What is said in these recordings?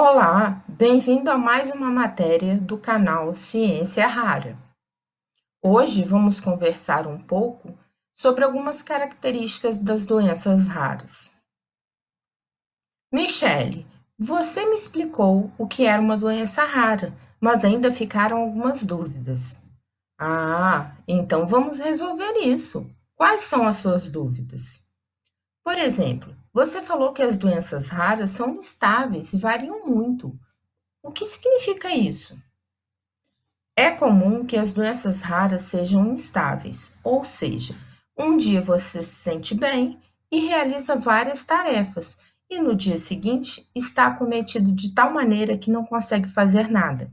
Olá, bem-vindo a mais uma matéria do canal Ciência Rara. Hoje vamos conversar um pouco sobre algumas características das doenças raras. Michele, você me explicou o que era uma doença rara, mas ainda ficaram algumas dúvidas. Ah, então vamos resolver isso. Quais são as suas dúvidas? Por exemplo, você falou que as doenças raras são instáveis e variam muito. O que significa isso? É comum que as doenças raras sejam instáveis, ou seja, um dia você se sente bem e realiza várias tarefas, e no dia seguinte está acometido de tal maneira que não consegue fazer nada.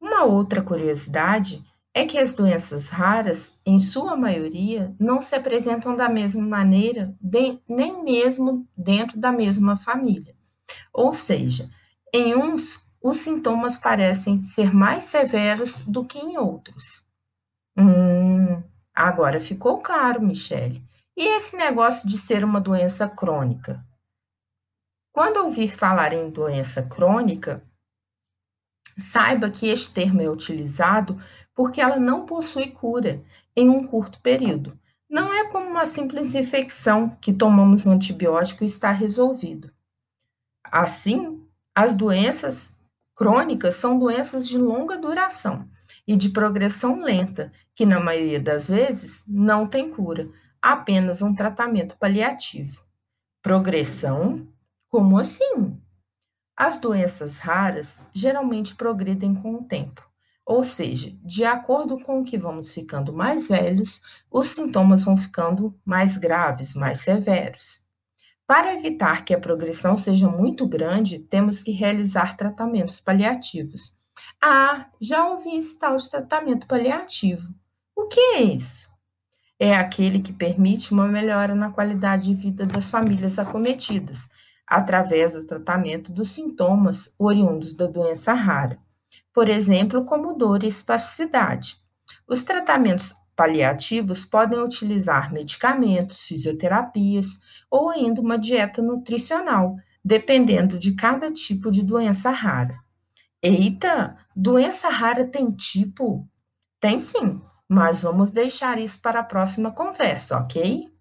Uma outra curiosidade é que as doenças raras, em sua maioria, não se apresentam da mesma maneira, de, nem mesmo dentro da mesma família. Ou seja, em uns, os sintomas parecem ser mais severos do que em outros. Hum, agora ficou claro, Michele. E esse negócio de ser uma doença crônica? Quando ouvir falar em doença crônica, Saiba que este termo é utilizado porque ela não possui cura em um curto período. Não é como uma simples infecção que tomamos um antibiótico e está resolvido. Assim, as doenças crônicas são doenças de longa duração e de progressão lenta, que na maioria das vezes não tem cura, apenas um tratamento paliativo. Progressão? Como assim? As doenças raras geralmente progridem com o tempo, ou seja, de acordo com que vamos ficando mais velhos, os sintomas vão ficando mais graves, mais severos. Para evitar que a progressão seja muito grande, temos que realizar tratamentos paliativos. Ah, já ouvi esse tal de tratamento paliativo. O que é isso? É aquele que permite uma melhora na qualidade de vida das famílias acometidas, através do tratamento dos sintomas oriundos da doença rara, por exemplo, como dor e espasticidade. Os tratamentos paliativos podem utilizar medicamentos, fisioterapias ou ainda uma dieta nutricional, dependendo de cada tipo de doença rara. Eita, doença rara tem tipo? Tem sim, mas vamos deixar isso para a próxima conversa, ok?